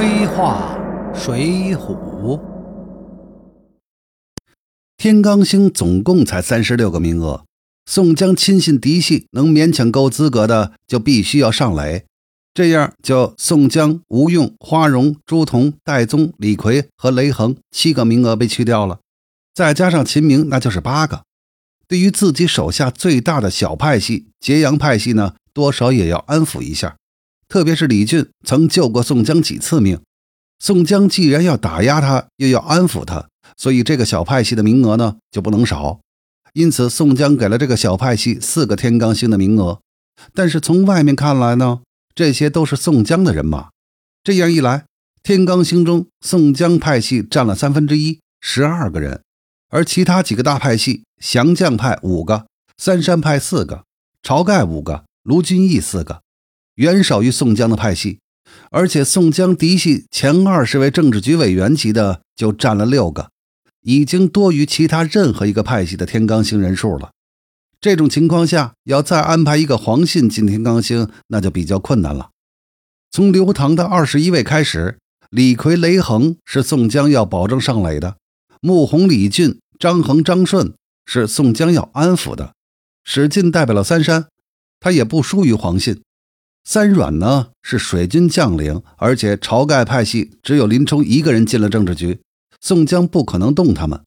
黑话水浒》。天罡星总共才三十六个名额，宋江亲信嫡系能勉强够资格的，就必须要上垒。这样，就宋江、吴用、花荣、朱仝、戴宗、李逵和雷横七个名额被去掉了，再加上秦明，那就是八个。对于自己手下最大的小派系揭阳派系呢，多少也要安抚一下。特别是李俊曾救过宋江几次命，宋江既然要打压他，又要安抚他，所以这个小派系的名额呢就不能少。因此，宋江给了这个小派系四个天罡星的名额。但是从外面看来呢，这些都是宋江的人马。这样一来，天罡星中宋江派系占了三分之一，十二个人。而其他几个大派系，降将派五个，三山派四个，晁盖五个，卢俊义四个，远少于宋江的派系。而且宋江嫡系前二十位政治局委员级的就占了六个，已经多于其他任何一个派系的天罡星人数了。这种情况下，要再安排一个黄信进天罡星，那就比较困难了。从刘唐的二十一位开始，李逵、雷横是宋江要保证上垒的。穆弘、李俊、张衡、张顺是宋江要安抚的，史进代表了三山，他也不输于黄信。三阮呢是水军将领，而且晁盖派系只有林冲一个人进了政治局，宋江不可能动他们。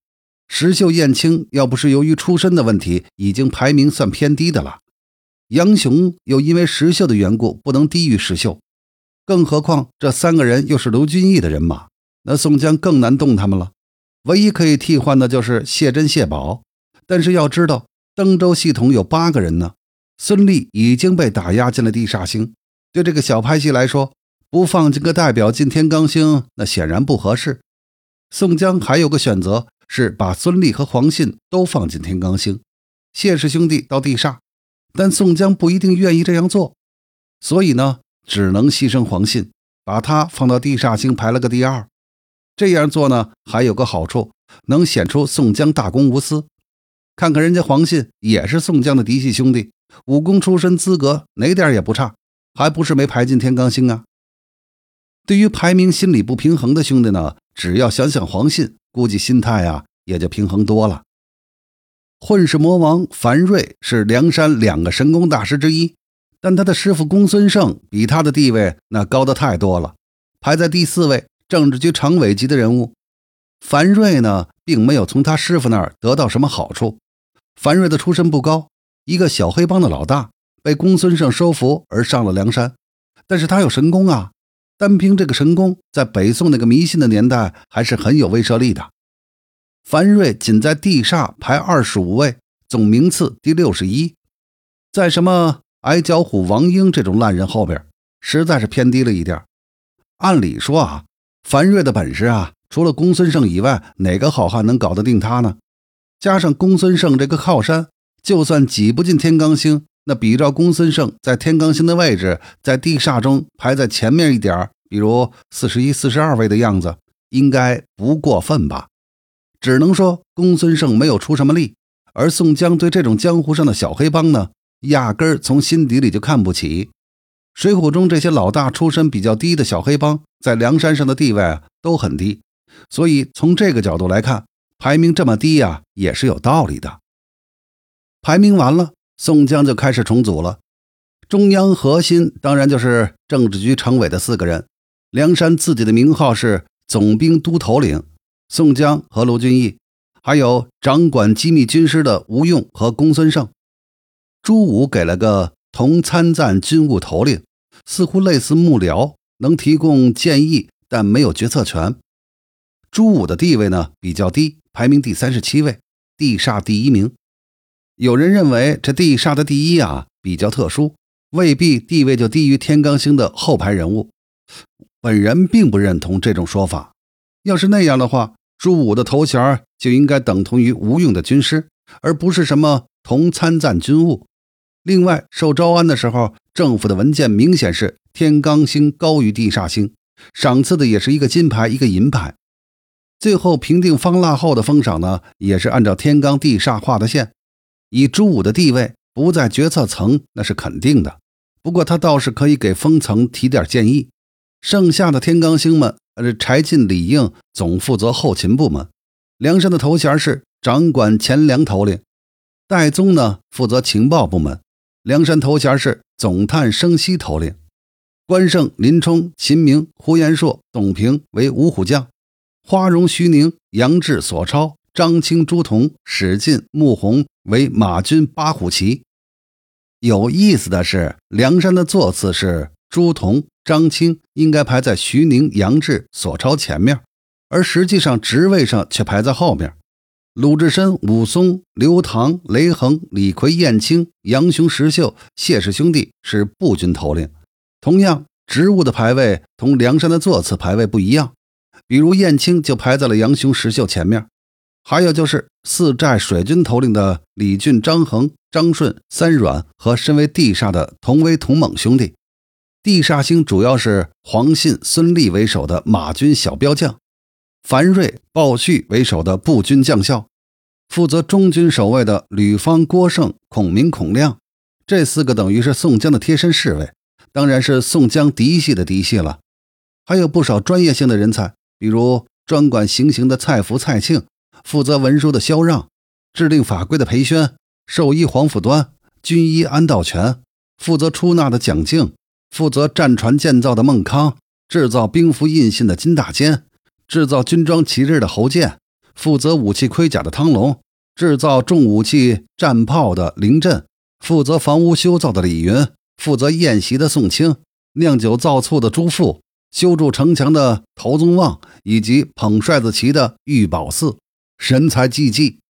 石秀、燕青要不是由于出身的问题，已经排名算偏低的了。杨雄又因为石秀的缘故不能低于石秀，更何况这三个人又是卢俊义的人马，那宋江更难动他们了。唯一可以替换的就是谢珍、谢宝，但是要知道，登州系统有八个人呢。孙立已经被打压进了地煞星，对这个小派系来说，不放进个代表进天罡星，那显然不合适。宋江还有个选择，是把孙立和黄信都放进天罡星，谢氏兄弟到地煞，但宋江不一定愿意这样做，所以呢，只能牺牲黄信，把他放到地煞星排了个第二。这样做呢，还有个好处，能显出宋江大公无私。看看人家黄信也是宋江的嫡系兄弟，武功出身，资格哪点也不差，还不是没排进天罡星啊？对于排名心理不平衡的兄弟呢，只要想想黄信，估计心态啊也就平衡多了。混世魔王樊瑞是梁山两个神功大师之一，但他的师傅公孙胜比他的地位那高的太多了，排在第四位。政治局常委级的人物，樊瑞呢，并没有从他师傅那儿得到什么好处。樊瑞的出身不高，一个小黑帮的老大，被公孙胜收服而上了梁山。但是他有神功啊，单凭这个神功，在北宋那个迷信的年代，还是很有威慑力的。樊瑞仅在地煞排二十五位，总名次第六十一，在什么矮脚虎王英这种烂人后边，实在是偏低了一点。按理说啊。樊瑞的本事啊，除了公孙胜以外，哪个好汉能搞得定他呢？加上公孙胜这个靠山，就算挤不进天罡星，那比照公孙胜在天罡星的位置，在地煞中排在前面一点比如四十一、四十二位的样子，应该不过分吧？只能说公孙胜没有出什么力，而宋江对这种江湖上的小黑帮呢，压根儿从心底里就看不起。水浒中这些老大出身比较低的小黑帮，在梁山上的地位都很低，所以从这个角度来看，排名这么低呀，也是有道理的。排名完了，宋江就开始重组了。中央核心当然就是政治局常委的四个人。梁山自己的名号是总兵都头领，宋江和卢俊义，还有掌管机密军师的吴用和公孙胜。朱武给了个。同参赞军务头领，似乎类似幕僚，能提供建议，但没有决策权。朱武的地位呢比较低，排名第三十七位，地煞第一名。有人认为这地煞的第一啊比较特殊，未必地位就低于天罡星的后排人物。本人并不认同这种说法。要是那样的话，朱武的头衔就应该等同于吴用的军师，而不是什么同参赞军务。另外，受招安的时候，政府的文件明显是天罡星高于地煞星，赏赐的也是一个金牌，一个银牌。最后评定方腊后的封赏呢，也是按照天罡地煞画的线。以朱武的地位不在决策层，那是肯定的。不过他倒是可以给封层提点建议。剩下的天罡星们，呃，柴进、李应总负责后勤部门。梁山的头衔是掌管钱粮头领，戴宗呢负责情报部门。梁山头衔是总探生息头领。关胜、林冲、秦明、呼延灼、董平为五虎将，花荣、徐宁、杨志、索超、张清、朱仝、史进、穆弘为马军八虎骑。有意思的是，梁山的座次是朱仝、张清应该排在徐宁、杨志、索超前面，而实际上职位上却排在后面。鲁智深、武松、刘唐、雷横、李逵、燕青、杨雄、石秀、谢氏兄弟是步军头领。同样，职务的排位同梁山的座次排位不一样。比如燕青就排在了杨雄、石秀前面。还有就是四寨水军头领的李俊、张衡、张顺、三阮和身为地煞的同威、同猛兄弟。地煞星主要是黄信、孙立为首的马军小标将，樊瑞、鲍旭为首的步军将校，负责中军守卫的吕方、郭盛、孔明、孔亮，这四个等于是宋江的贴身侍卫。当然是宋江嫡系的嫡系了，还有不少专业性的人才，比如专管行刑的蔡福、蔡庆，负责文书的萧让，制定法规的裴宣，兽医黄甫端，军医安道全，负责出纳的蒋敬，负责战船建造的孟康，制造兵符印信的金大坚，制造军装旗帜的侯建，负责武器盔甲的汤龙，制造重武器战炮的林震，负责房屋修造的李云。负责宴席的宋清，酿酒造醋的朱富，修筑城墙的陶宗旺，以及捧帅子旗的玉宝寺，神采济济。